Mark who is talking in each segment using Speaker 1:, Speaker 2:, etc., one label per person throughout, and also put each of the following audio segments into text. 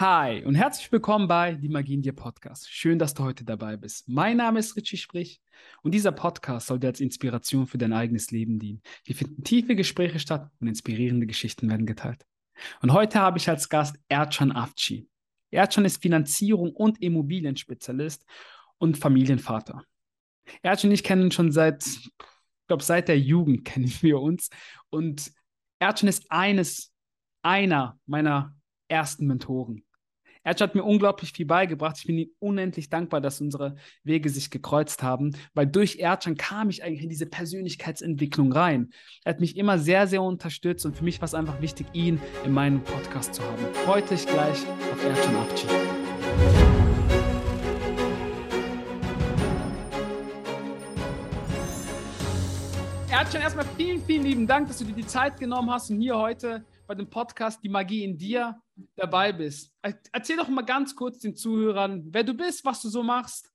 Speaker 1: Hi und herzlich willkommen bei Die Magie in dir Podcast. Schön, dass du heute dabei bist. Mein Name ist Richie Sprich und dieser Podcast soll dir als Inspiration für dein eigenes Leben dienen. Hier finden tiefe Gespräche statt und inspirierende Geschichten werden geteilt. Und heute habe ich als Gast Ercan Avci. Ercan ist Finanzierung und Immobilienspezialist und Familienvater. Ercan und ich kennen schon seit, ich glaube, seit der Jugend kennen wir uns. Und Ercan ist eines, einer meiner ersten Mentoren. Ercan hat mir unglaublich viel beigebracht. Ich bin ihm unendlich dankbar, dass unsere Wege sich gekreuzt haben, weil durch Ercan kam ich eigentlich in diese Persönlichkeitsentwicklung rein. Er hat mich immer sehr, sehr unterstützt und für mich war es einfach wichtig, ihn in meinem Podcast zu haben. Freut euch gleich auf Ercan Avci. Ercan, erstmal vielen, vielen lieben Dank, dass du dir die Zeit genommen hast und hier heute bei dem Podcast Die Magie in dir dabei bist. Erzähl doch mal ganz kurz den Zuhörern, wer du bist, was du so machst.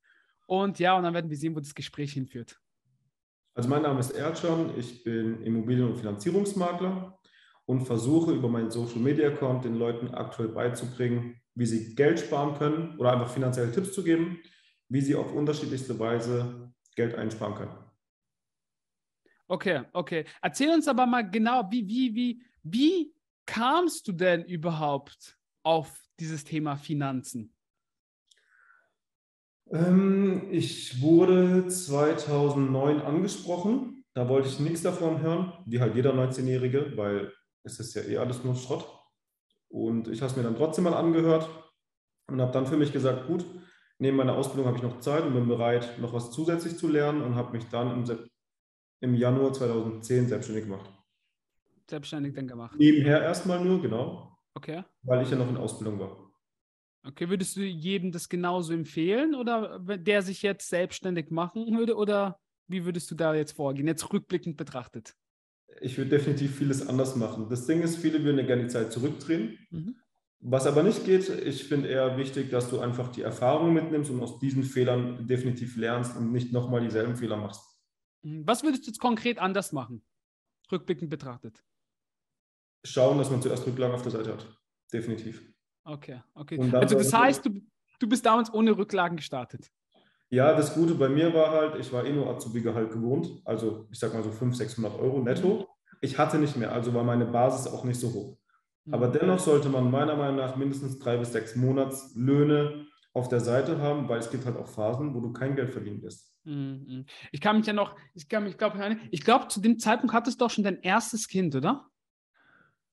Speaker 1: Und ja, und dann werden wir sehen, wo das Gespräch hinführt.
Speaker 2: Also mein Name ist Erdschan, ich bin Immobilien- und Finanzierungsmakler und versuche über meinen Social Media Account den Leuten aktuell beizubringen, wie sie Geld sparen können oder einfach finanzielle Tipps zu geben, wie sie auf unterschiedlichste Weise Geld einsparen können.
Speaker 1: Okay, okay. Erzähl uns aber mal genau, wie, wie, wie, wie kamst du denn überhaupt auf dieses Thema Finanzen?
Speaker 2: Ähm, ich wurde 2009 angesprochen. Da wollte ich nichts davon hören, wie halt jeder 19-Jährige, weil es ist ja eh alles nur Schrott. Und ich habe es mir dann trotzdem mal angehört und habe dann für mich gesagt, gut, neben meiner Ausbildung habe ich noch Zeit und bin bereit, noch was zusätzlich zu lernen und habe mich dann im, im Januar 2010 selbstständig gemacht
Speaker 1: selbstständig dann gemacht?
Speaker 2: Nebenher erstmal nur, genau.
Speaker 1: Okay.
Speaker 2: Weil ich ja noch in Ausbildung war.
Speaker 1: Okay, würdest du jedem das genauso empfehlen oder der sich jetzt selbstständig machen würde oder wie würdest du da jetzt vorgehen, jetzt rückblickend betrachtet?
Speaker 2: Ich würde definitiv vieles anders machen. Das Ding ist, viele würden ja gerne die Zeit zurückdrehen. Mhm. Was aber nicht geht, ich finde eher wichtig, dass du einfach die Erfahrung mitnimmst und aus diesen Fehlern definitiv lernst und nicht nochmal dieselben Fehler machst.
Speaker 1: Mhm. Was würdest du jetzt konkret anders machen, rückblickend betrachtet?
Speaker 2: Schauen, dass man zuerst Rücklagen auf der Seite hat. Definitiv.
Speaker 1: Okay, okay. Also das heißt, du, du bist damals ohne Rücklagen gestartet.
Speaker 2: Ja, das Gute bei mir war halt, ich war eh nur Azubi-Gehalt gewohnt, also ich sag mal so 500, 600 Euro netto. Ich hatte nicht mehr, also war meine Basis auch nicht so hoch. Aber mhm. dennoch sollte man meiner Meinung nach mindestens drei bis sechs Monatslöhne auf der Seite haben, weil es gibt halt auch Phasen, wo du kein Geld verdienen wirst.
Speaker 1: Mhm. Ich kann mich ja noch, ich kann mich, glaube ich, glaube, zu dem Zeitpunkt hattest du doch schon dein erstes Kind, oder?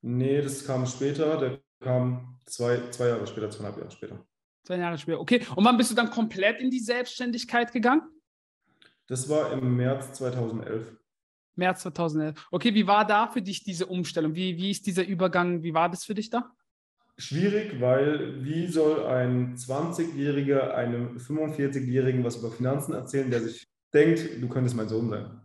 Speaker 2: Nee, das kam später. Der kam zwei, zwei Jahre später, zweieinhalb Jahre später.
Speaker 1: Zwei Jahre später, okay. Und wann bist du dann komplett in die Selbstständigkeit gegangen?
Speaker 2: Das war im März 2011.
Speaker 1: März 2011. Okay, wie war da für dich diese Umstellung? Wie, wie ist dieser Übergang, wie war das für dich da?
Speaker 2: Schwierig, weil wie soll ein 20-Jähriger einem 45-Jährigen was über Finanzen erzählen, der sich denkt, du könntest mein Sohn sein?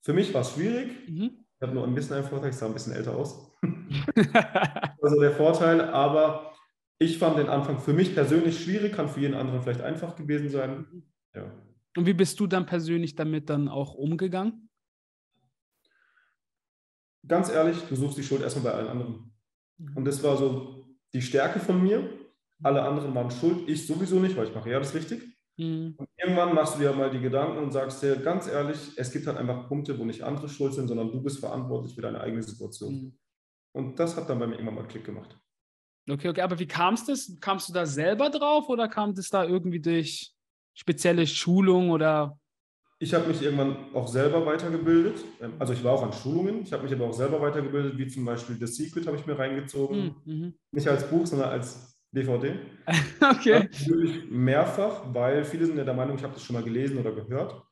Speaker 2: Für mich war es schwierig. Mhm. Ich habe nur ein bisschen einen Vorteil, ich sah ein bisschen älter aus. also der Vorteil, aber ich fand den Anfang für mich persönlich schwierig, kann für jeden anderen vielleicht einfach gewesen sein. Ja.
Speaker 1: Und wie bist du dann persönlich damit dann auch umgegangen?
Speaker 2: Ganz ehrlich, du suchst die Schuld erstmal bei allen anderen. Mhm. Und das war so die Stärke von mir. Alle anderen waren schuld, ich sowieso nicht, weil ich mache ja das richtig. Mhm. Und irgendwann machst du dir mal die Gedanken und sagst dir ganz ehrlich, es gibt halt einfach Punkte, wo nicht andere schuld sind, sondern du bist verantwortlich für deine eigene Situation. Mhm. Und das hat dann bei mir irgendwann mal Klick gemacht.
Speaker 1: Okay, okay, aber wie kam es das? Kamst du da selber drauf oder kam das da irgendwie durch spezielle Schulung oder?
Speaker 2: Ich habe mich irgendwann auch selber weitergebildet. Ähm, also ich war auch an Schulungen, ich habe mich aber auch selber weitergebildet, wie zum Beispiel The Secret habe ich mir reingezogen. Mhm. mhm. Nicht als Buch, sondern als DVD.
Speaker 1: okay.
Speaker 2: Natürlich mehrfach, weil viele sind ja der Meinung, ich habe das schon mal gelesen oder gehört.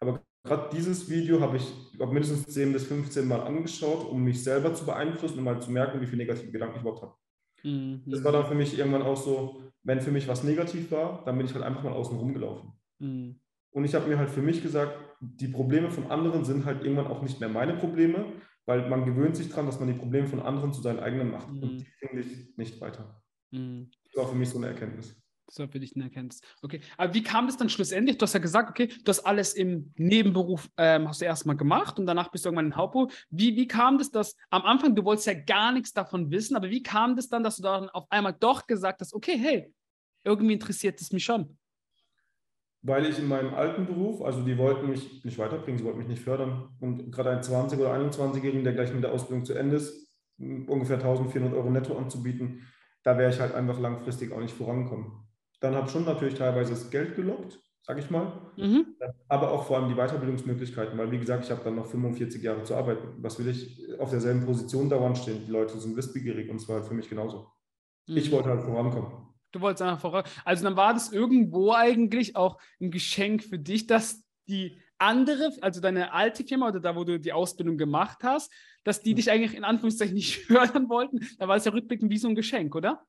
Speaker 2: Aber gerade dieses Video habe ich glaub, mindestens 10 bis 15 Mal angeschaut, um mich selber zu beeinflussen und mal zu merken, wie viele negative Gedanken ich überhaupt habe. Mhm. Das war dann für mich irgendwann auch so, wenn für mich was negativ war, dann bin ich halt einfach mal außen rumgelaufen. Mhm. Und ich habe mir halt für mich gesagt, die Probleme von anderen sind halt irgendwann auch nicht mehr meine Probleme, weil man gewöhnt sich daran, dass man die Probleme von anderen zu seinen eigenen macht. Mhm. Und die finde ich nicht weiter. Mhm. Das war für mich so eine Erkenntnis.
Speaker 1: Das war für dich eine Erkenntnis. Okay, aber wie kam das dann schlussendlich? Du hast ja gesagt, okay, du hast alles im Nebenberuf, ähm, hast du erstmal gemacht und danach bist du irgendwann in Hauptberuf. Wie, wie kam das, dass am Anfang, du wolltest ja gar nichts davon wissen, aber wie kam das dann, dass du dann auf einmal doch gesagt hast, okay, hey, irgendwie interessiert es mich schon?
Speaker 2: Weil ich in meinem alten Beruf, also die wollten mich nicht weiterbringen, sie wollten mich nicht fördern. Und gerade ein 20- oder 21-Jährigen, der gleich mit der Ausbildung zu Ende ist, ungefähr 1400 Euro netto anzubieten, da wäre ich halt einfach langfristig auch nicht vorangekommen. Dann hat schon natürlich teilweise das Geld gelockt, sage ich mal, mhm. aber auch vor allem die Weiterbildungsmöglichkeiten, weil wie gesagt, ich habe dann noch 45 Jahre zu arbeiten. Was will ich auf derselben Position dauernd stehen? Die Leute sind wissbegierig und zwar halt für mich genauso. Mhm. Ich wollte halt vorankommen.
Speaker 1: Du wolltest einfach voran. Also dann war das irgendwo eigentlich auch ein Geschenk für dich, dass die andere, also deine alte Firma oder da, wo du die Ausbildung gemacht hast, dass die dich eigentlich in Anführungszeichen nicht fördern wollten. Da war es ja rückblickend wie so ein Geschenk, oder?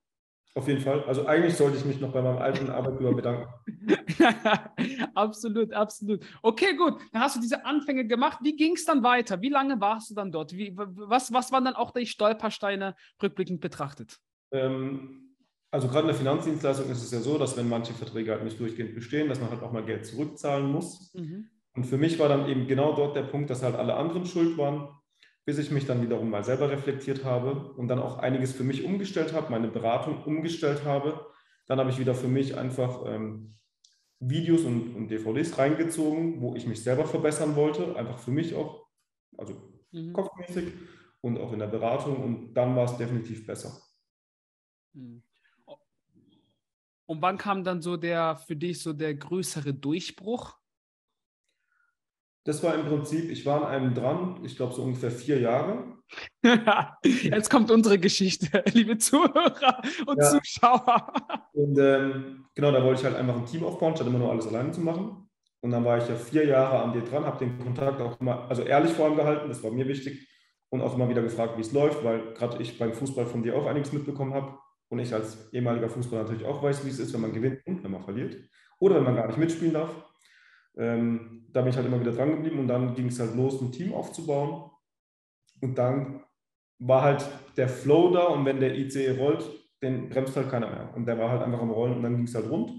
Speaker 2: Auf jeden Fall. Also eigentlich sollte ich mich noch bei meinem alten Arbeitgeber bedanken.
Speaker 1: absolut, absolut. Okay, gut. Dann hast du diese Anfänge gemacht. Wie ging es dann weiter? Wie lange warst du dann dort? Wie, was, was waren dann auch die Stolpersteine rückblickend betrachtet?
Speaker 2: Ähm, also gerade in der Finanzdienstleistung ist es ja so, dass wenn manche Verträge halt nicht durchgehend bestehen, dass man halt auch mal Geld zurückzahlen muss. Mhm. Und für mich war dann eben genau dort der Punkt, dass halt alle anderen schuld waren bis ich mich dann wiederum mal selber reflektiert habe und dann auch einiges für mich umgestellt habe, meine Beratung umgestellt habe. Dann habe ich wieder für mich einfach ähm, Videos und, und, DVDs reingezogen, wo ich mich selber verbessern wollte, einfach für mich auch, also mhm. kopfmäßig und auch in der Beratung und dann war es definitiv besser.
Speaker 1: Mhm. Und wann kam dann so der für dich so der größere Durchbruch?
Speaker 2: Das war im Prinzip, ich war an einem dran, ich glaube so ungefähr vier Jahre.
Speaker 1: Jetzt kommt unsere Geschichte, liebe Zuhörer und ja. Zuschauer.
Speaker 2: Und ähm, genau, da wollte ich halt einfach ein Team aufbauen, statt immer nur alles alleine zu machen. Und dann war ich ja vier Jahre an dir dran, habe den Kontakt auch immer, also ehrlich vor allem gehalten, das war mir wichtig. Und auch immer wieder gefragt, wie es läuft, weil gerade ich beim Fußball von dir auch einiges mitbekommen habe. Und ich als ehemaliger Fußballer natürlich auch weiß, wie es ist, wenn man gewinnt und wenn man verliert. Oder wenn man gar nicht mitspielen darf. Ähm, da bin ich halt immer wieder dran geblieben und dann ging es halt los, ein Team aufzubauen. Und dann war halt der Flow da und wenn der ICE rollt, den bremst halt keiner mehr. Und der war halt einfach am Rollen und dann ging es halt rund.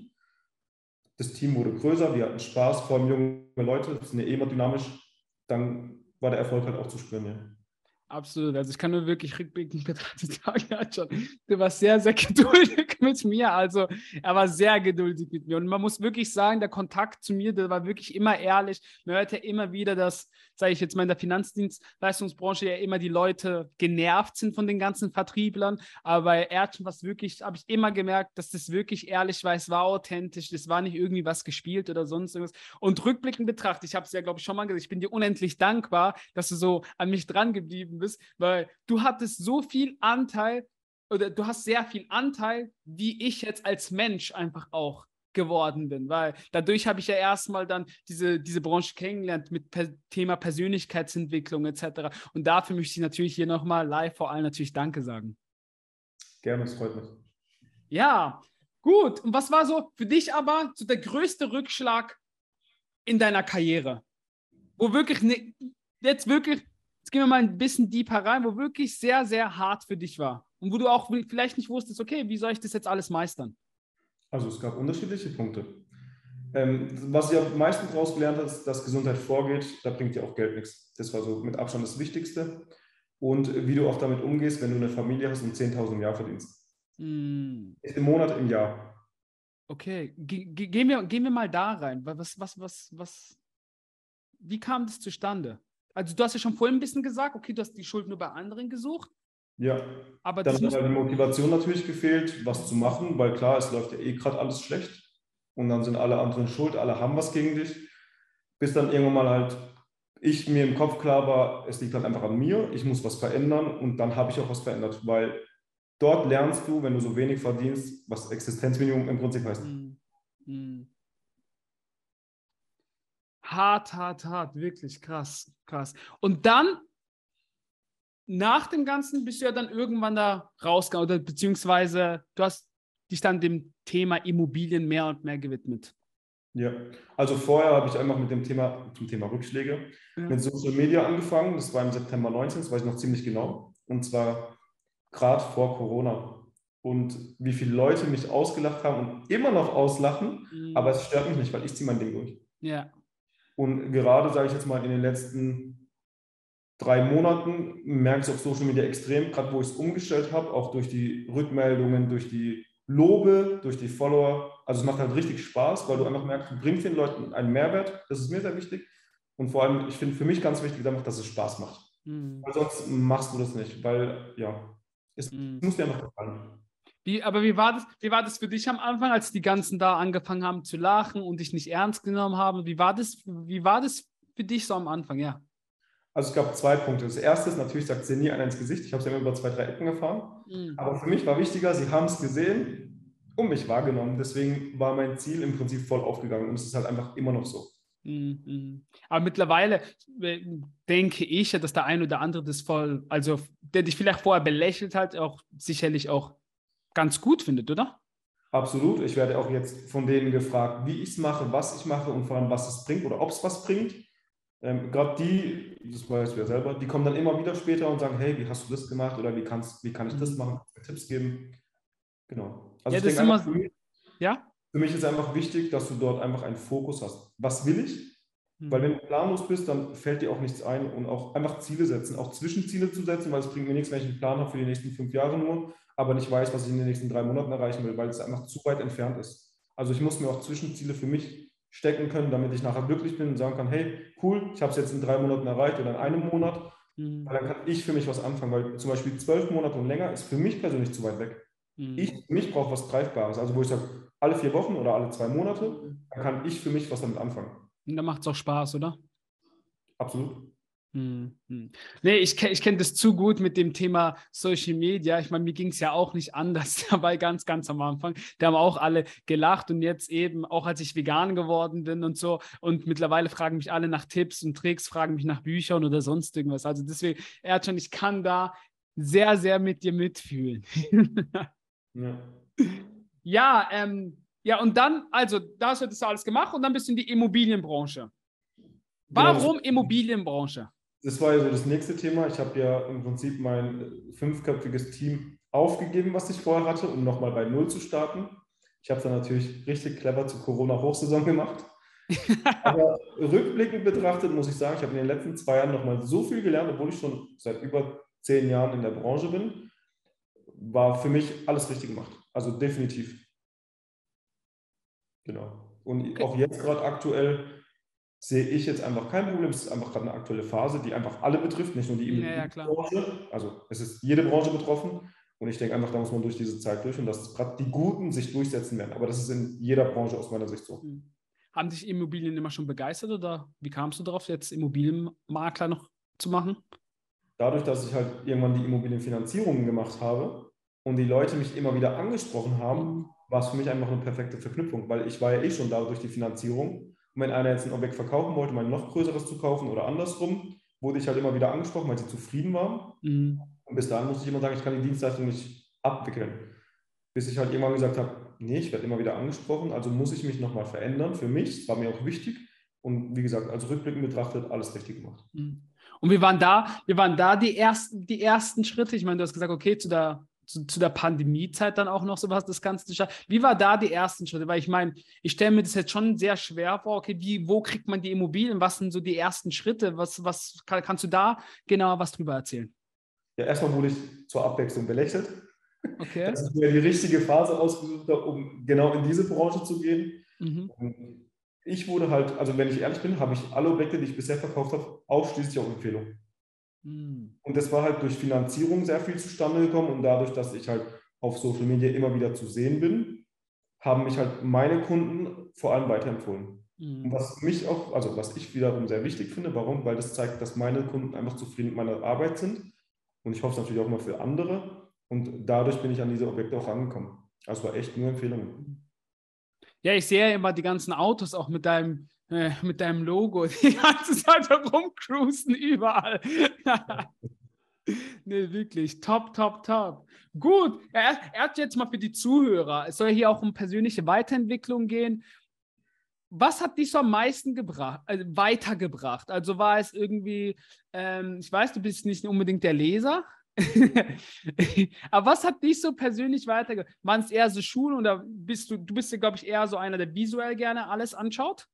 Speaker 2: Das Team wurde größer, wir hatten Spaß, vor allem junge Leute, das sind ja eh immer dynamisch. Dann war der Erfolg halt auch zu spüren. Ja.
Speaker 1: Absolut. Also ich kann nur wirklich rückblickend betrachtet sagen, ja, du warst sehr, sehr geduldig mit mir. Also er war sehr geduldig mit mir. Und man muss wirklich sagen, der Kontakt zu mir, der war wirklich immer ehrlich. Man hört ja immer wieder, dass, sage ich jetzt mal, in der Finanzdienstleistungsbranche ja immer die Leute genervt sind von den ganzen Vertrieblern. Aber bei Erdchen was wirklich, habe ich immer gemerkt, dass das wirklich ehrlich war. Es war authentisch. Das war nicht irgendwie was gespielt oder sonst irgendwas. Und rückblickend betrachtet, ich habe es ja, glaube ich, schon mal gesagt, ich bin dir unendlich dankbar, dass du so an mich dran geblieben geblieben bist, weil du hattest so viel Anteil oder du hast sehr viel Anteil, wie ich jetzt als Mensch einfach auch geworden bin, weil dadurch habe ich ja erstmal dann diese, diese Branche kennengelernt mit per Thema Persönlichkeitsentwicklung etc. Und dafür möchte ich natürlich hier nochmal live vor allem natürlich Danke sagen.
Speaker 2: Gerne, es freut mich.
Speaker 1: Ja, gut. Und was war so für dich aber so der größte Rückschlag in deiner Karriere? Wo wirklich, ne, jetzt wirklich Jetzt gehen wir mal ein bisschen deeper rein, wo wirklich sehr, sehr hart für dich war. Und wo du auch vielleicht nicht wusstest, okay, wie soll ich das jetzt alles meistern?
Speaker 2: Also es gab unterschiedliche Punkte. Ähm, was ich am meisten daraus gelernt habe, ist, dass Gesundheit vorgeht, da bringt dir auch Geld nichts. Das war so mit Abstand das Wichtigste. Und wie du auch damit umgehst, wenn du eine Familie hast und 10.000 im Jahr verdienst. Mm. Im Monat, im Jahr.
Speaker 1: Okay, Ge gehen, wir, gehen wir mal da rein. Was, was, was, was, wie kam das zustande? Also du hast ja schon vorhin ein bisschen gesagt, okay, du hast die Schuld nur bei anderen gesucht.
Speaker 2: Ja, aber dann hat halt die Motivation natürlich gefehlt, was zu machen, weil klar, es läuft ja eh gerade alles schlecht und dann sind alle anderen schuld, alle haben was gegen dich, bis dann irgendwann mal halt ich mir im Kopf klar war, es liegt halt einfach an mir, ich muss was verändern und dann habe ich auch was verändert, weil dort lernst du, wenn du so wenig verdienst, was Existenzminimum im Prinzip heißt. Mhm. Mhm.
Speaker 1: Hart, hart, hart, wirklich krass, krass. Und dann, nach dem Ganzen, bist du ja dann irgendwann da rausgegangen, oder beziehungsweise du hast dich dann dem Thema Immobilien mehr und mehr gewidmet.
Speaker 2: Ja, also vorher habe ich einfach mit dem Thema, zum Thema Rückschläge, ja. mit Social Media angefangen. Das war im September 19, das weiß ich noch ziemlich genau. Und zwar gerade vor Corona. und wie viele Leute mich ausgelacht haben und immer noch auslachen,
Speaker 1: Mhm.
Speaker 2: aber es stört mich nicht, weil ich ziehe mein Ding durch.
Speaker 1: Ja.
Speaker 2: Und gerade, sage ich jetzt mal, in den letzten drei Monaten merke ich es auf Social Media extrem, gerade wo ich es umgestellt habe, auch durch die Rückmeldungen, durch die Lobe, durch die Follower. Also es macht halt richtig Spaß, weil du einfach merkst, du bringst den Leuten einen Mehrwert. Das ist mir sehr wichtig. Und vor allem, ich finde für mich ganz wichtig einfach, dass es Spaß macht.
Speaker 1: Mhm.
Speaker 2: Weil sonst machst du das nicht, weil ja, es
Speaker 1: Mhm.
Speaker 2: muss dir einfach gefallen.
Speaker 1: Wie, aber wie war, das, wie war das für dich am Anfang, als die ganzen da angefangen haben zu lachen und dich nicht ernst genommen haben? Wie war das, wie war das für dich so am Anfang? Ja.
Speaker 2: Also es gab zwei Punkte. Das erste ist, natürlich sagt sie nie einer ins Gesicht. Ich habe ja immer über zwei, drei Ecken erfahren.
Speaker 1: Mhm.
Speaker 2: Aber für mich war wichtiger, sie haben es gesehen und mich wahrgenommen. Deswegen war mein Ziel im Prinzip voll aufgegangen und es ist halt einfach immer noch so.
Speaker 1: Mhm. Aber mittlerweile äh, denke ich, ja, dass der ein oder andere das voll, also der dich vielleicht vorher belächelt hat, auch sicherlich auch ganz gut findet, oder?
Speaker 2: Absolut. Ich werde auch jetzt von denen gefragt, wie ich es mache, was ich mache und vor allem, was es bringt oder ob es was bringt. Ähm, Gerade die, das weißt du ja selber, die kommen dann immer wieder später und sagen, hey, wie hast du das gemacht oder wie, kannst, wie kann ich das machen, du mir Tipps geben. Genau. Also
Speaker 1: Ja,
Speaker 2: ich
Speaker 1: das ist
Speaker 2: denke
Speaker 1: immer-
Speaker 2: für mich,
Speaker 1: Ja?
Speaker 2: für mich ist einfach wichtig, dass du dort einfach einen Fokus hast. Was will ich?
Speaker 1: Mhm.
Speaker 2: Weil wenn du planlos bist, dann fällt dir auch nichts ein und auch einfach Ziele setzen, auch Zwischenziele zu setzen, weil es bringt mir nichts, wenn ich einen Plan habe für die nächsten fünf Jahre nur, aber nicht weiß, was ich in den nächsten drei Monaten erreichen will, weil es einfach zu weit entfernt ist. Also ich muss mir auch Zwischenziele für mich stecken können, damit ich nachher glücklich bin und sagen kann, hey, cool, ich habe es jetzt in drei Monaten erreicht oder in einem Monat,
Speaker 1: Mhm.
Speaker 2: weil dann kann ich für mich was anfangen, weil zum Beispiel zwölf Monate und länger ist für mich persönlich zu weit weg.
Speaker 1: Mhm.
Speaker 2: Ich für mich brauche was Greifbares, also wo ich sage, alle vier Wochen oder alle zwei Monate, dann kann ich für mich was damit anfangen.
Speaker 1: Und da macht es auch Spaß, oder?
Speaker 2: Absolut.
Speaker 1: Hm, hm. Nee, ich, ich kenne das zu gut mit dem Thema Social Media. Ich meine, mir ging es ja auch nicht anders dabei, ganz, ganz am Anfang. Da haben auch alle gelacht und jetzt eben, auch als ich vegan geworden bin und so. Und mittlerweile fragen mich alle nach Tipps und Tricks, fragen mich nach Büchern oder sonst irgendwas. Also deswegen, Erdschan, ich kann da sehr, sehr mit dir mitfühlen.
Speaker 2: Ja.
Speaker 1: ja, ähm, ja, und dann, also, da hast du das alles gemacht und dann bist du in die Immobilienbranche.
Speaker 2: Genau,
Speaker 1: Warum Immobilienbranche?
Speaker 2: Das war ja so das nächste Thema. Ich habe ja im Prinzip mein äh, fünfköpfiges Team aufgegeben, was ich vorher hatte, um nochmal bei Null zu starten. Ich habe es dann natürlich richtig clever zur Corona-Hochsaison gemacht. Aber rückblickend betrachtet muss ich sagen, ich habe in den letzten zwei Jahren nochmal so viel gelernt, obwohl ich schon seit über zehn Jahren in der Branche bin. War für mich alles richtig gemacht. Also definitiv. Genau. Und auch jetzt gerade aktuell sehe ich jetzt einfach kein Problem. Es ist einfach gerade eine aktuelle Phase, die einfach alle betrifft, nicht nur die
Speaker 1: Ja, ja.
Speaker 2: Immobilienbranche. Also es ist jede Branche betroffen. Und ich denke einfach, da muss man durch diese Zeit durch und dass gerade die Guten sich durchsetzen werden. Aber das ist in jeder Branche aus meiner Sicht so.
Speaker 1: Hm. Haben dich Immobilien immer schon begeistert oder wie kamst du darauf, jetzt Immobilienmakler noch zu machen?
Speaker 2: Dadurch, dass ich halt irgendwann die Immobilienfinanzierungen gemacht habe und die Leute mich immer wieder angesprochen haben, war es für mich einfach eine perfekte Verknüpfung, weil ich war ja eh schon da durch die Finanzierung. Und wenn einer jetzt ein Objekt verkaufen wollte, mal ein noch größeres zu kaufen oder andersrum, wurde ich halt immer wieder angesprochen, weil sie zufrieden waren.
Speaker 1: Mhm.
Speaker 2: Und bis dahin musste ich immer sagen, ich kann die Dienstleistung nicht abwickeln. Bis ich halt irgendwann gesagt habe, nee, ich werde immer wieder angesprochen, also muss ich mich nochmal verändern für mich. Das war mir auch wichtig. Und wie gesagt, als rückblickend betrachtet, alles richtig gemacht.
Speaker 1: Mhm. Und wir waren da, wir waren da die ersten, die ersten Schritte. Ich meine, du hast gesagt, okay, zu der, zu, zu der Pandemiezeit dann auch noch sowas, das Ganze zu schaffen. Wie war da die ersten Schritte? Weil ich meine, ich stelle mir das jetzt schon sehr schwer vor. Okay, wie, wo kriegt man die Immobilien? Was sind so die ersten Schritte? Was, was kann, kannst du da genauer was drüber erzählen?
Speaker 2: Ja, erstmal wurde ich zur Abwechslung belächelt.
Speaker 1: Okay.
Speaker 2: dass ich mir die richtige Phase ausgesucht habe, um genau in diese Branche zu gehen.
Speaker 1: Mhm.
Speaker 2: Ich wurde halt, also wenn ich ehrlich bin, habe ich alle Objekte, die ich bisher verkauft habe, ausschließlich auf Empfehlung.
Speaker 1: Mhm.
Speaker 2: Und das war halt durch Finanzierung sehr viel zustande gekommen und dadurch, dass ich halt auf Social Media immer wieder zu sehen bin, haben mich halt meine Kunden vor allem weiterempfohlen. Und
Speaker 1: Mhm.
Speaker 2: was mich auch, also was ich wiederum sehr wichtig finde, warum? Weil das zeigt, dass meine Kunden einfach zufrieden mit meiner Arbeit sind. Und ich hoffe es natürlich auch mal für andere. Und dadurch bin ich an diese Objekte auch rangekommen. Also war echt nur Empfehlungen.
Speaker 1: Ja, ich sehe ja immer die ganzen Autos auch mit deinem, äh, mit deinem Logo die ganze Zeit rumcruisen überall. nee, wirklich. Top, top, top. Gut. Er, er hat jetzt mal für die Zuhörer. Es soll hier auch um persönliche Weiterentwicklung gehen. Was hat dich so am meisten gebracht, also weitergebracht? Also war es irgendwie, ähm, ich weiß, du bist nicht unbedingt der Leser, Aber was hat dich so persönlich weitergebracht? Waren es eher so Schulen oder bist du, du bist ja, glaube ich, eher so einer, der visuell gerne alles anschaut?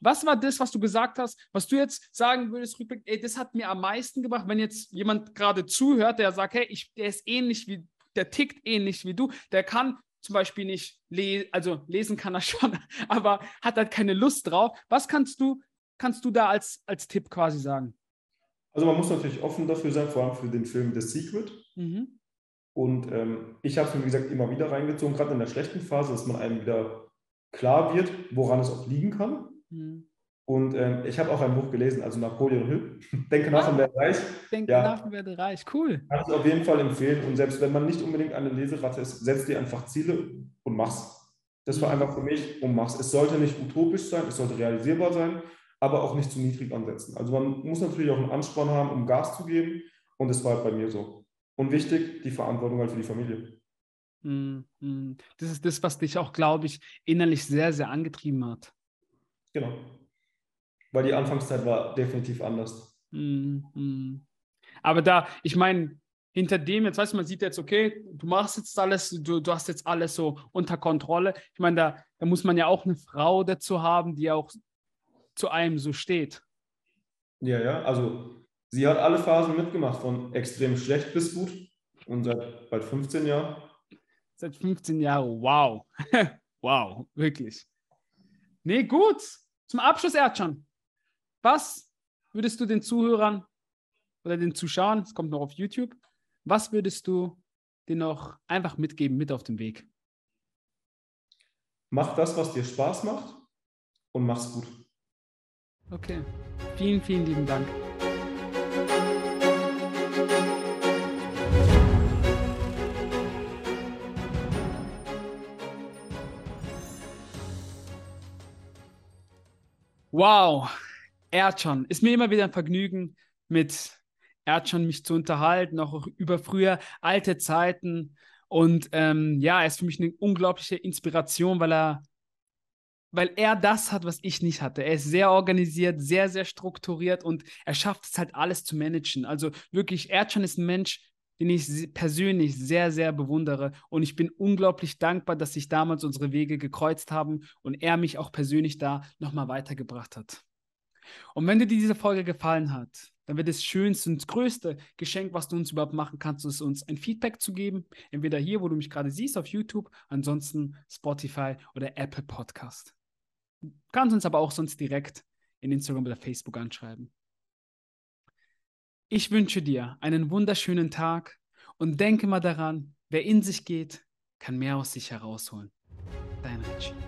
Speaker 1: Was war das, was du gesagt hast, was du jetzt sagen würdest, rückblick, ey, das hat mir am meisten gebracht, wenn jetzt jemand gerade zuhört, der sagt, hey, ich, der ist ähnlich wie, der tickt ähnlich wie du, der kann zum Beispiel nicht lesen, also lesen kann er schon, aber hat halt keine Lust drauf. Was kannst du, kannst du da als, als Tipp quasi sagen?
Speaker 2: Also man muss natürlich offen dafür sein, vor allem für den Film The Secret. Mhm. Und ähm, ich habe es mir, wie gesagt, immer wieder reingezogen, gerade in der schlechten Phase, dass man einem wieder klar wird, woran es auch liegen kann. Mhm. Und ähm, ich habe auch ein Buch gelesen, also Napoleon Hill. Denke nach ah, und werde reich.
Speaker 1: Denke ja. nach und werde reich, cool.
Speaker 2: Kann ich auf jeden Fall empfehlen. Und selbst wenn man nicht unbedingt eine Leseratte ist, setz dir einfach Ziele und mach's. Das war mhm. einfach für mich und mach's. Es sollte nicht utopisch sein, es sollte realisierbar sein, aber auch nicht zu niedrig ansetzen. Also man muss natürlich auch einen Ansporn haben, um Gas zu geben. Und das war halt bei mir so. Und wichtig, die Verantwortung halt für die Familie.
Speaker 1: Mhm. Das ist das, was dich auch, glaube ich, innerlich sehr, sehr angetrieben hat.
Speaker 2: Genau. Weil die Anfangszeit war definitiv anders. Mhm.
Speaker 1: Aber da, ich meine, hinter dem, jetzt weißt du, man sieht jetzt, okay, du machst jetzt alles, du, du hast jetzt alles so unter Kontrolle. Ich meine, da, da muss man ja auch eine Frau dazu haben, die auch zu einem so steht.
Speaker 2: Ja, ja, also sie hat alle Phasen mitgemacht, von extrem schlecht bis gut und seit bald 15 Jahren.
Speaker 1: Seit 15 Jahren, wow. wow, wirklich. Nee, gut. Zum Abschluss, Erdschan. Was würdest du den Zuhörern oder den Zuschauern, es kommt noch auf YouTube, was würdest du dir noch einfach mitgeben, mit auf den Weg?
Speaker 2: Mach das, was dir Spaß macht und mach's gut.
Speaker 1: Okay. Vielen, vielen lieben Dank. Wow, Erdschan. Ist mir immer wieder ein Vergnügen, mit Erdschan mich zu unterhalten, auch über früher alte Zeiten. Und ähm, ja, er ist für mich eine unglaubliche Inspiration, weil er, weil er das hat, was ich nicht hatte. Er ist sehr organisiert, sehr, sehr strukturiert und er schafft es halt alles zu managen. Also wirklich, Erdschan ist ein Mensch, den ich persönlich sehr, sehr bewundere. Und ich bin unglaublich dankbar, dass sich damals unsere Wege gekreuzt haben und er mich auch persönlich da nochmal weitergebracht hat. Und wenn dir diese Folge gefallen hat, dann wird das schönste und größte Geschenk, was du uns überhaupt machen kannst, ist uns ein Feedback zu geben. Entweder hier, wo du mich gerade siehst, auf YouTube, ansonsten Spotify oder Apple Podcast. Du kannst uns aber auch sonst direkt in Instagram oder Facebook anschreiben. Ich wünsche dir einen wunderschönen Tag und denke mal daran, wer in sich geht, kann mehr aus sich herausholen. Dein Richie.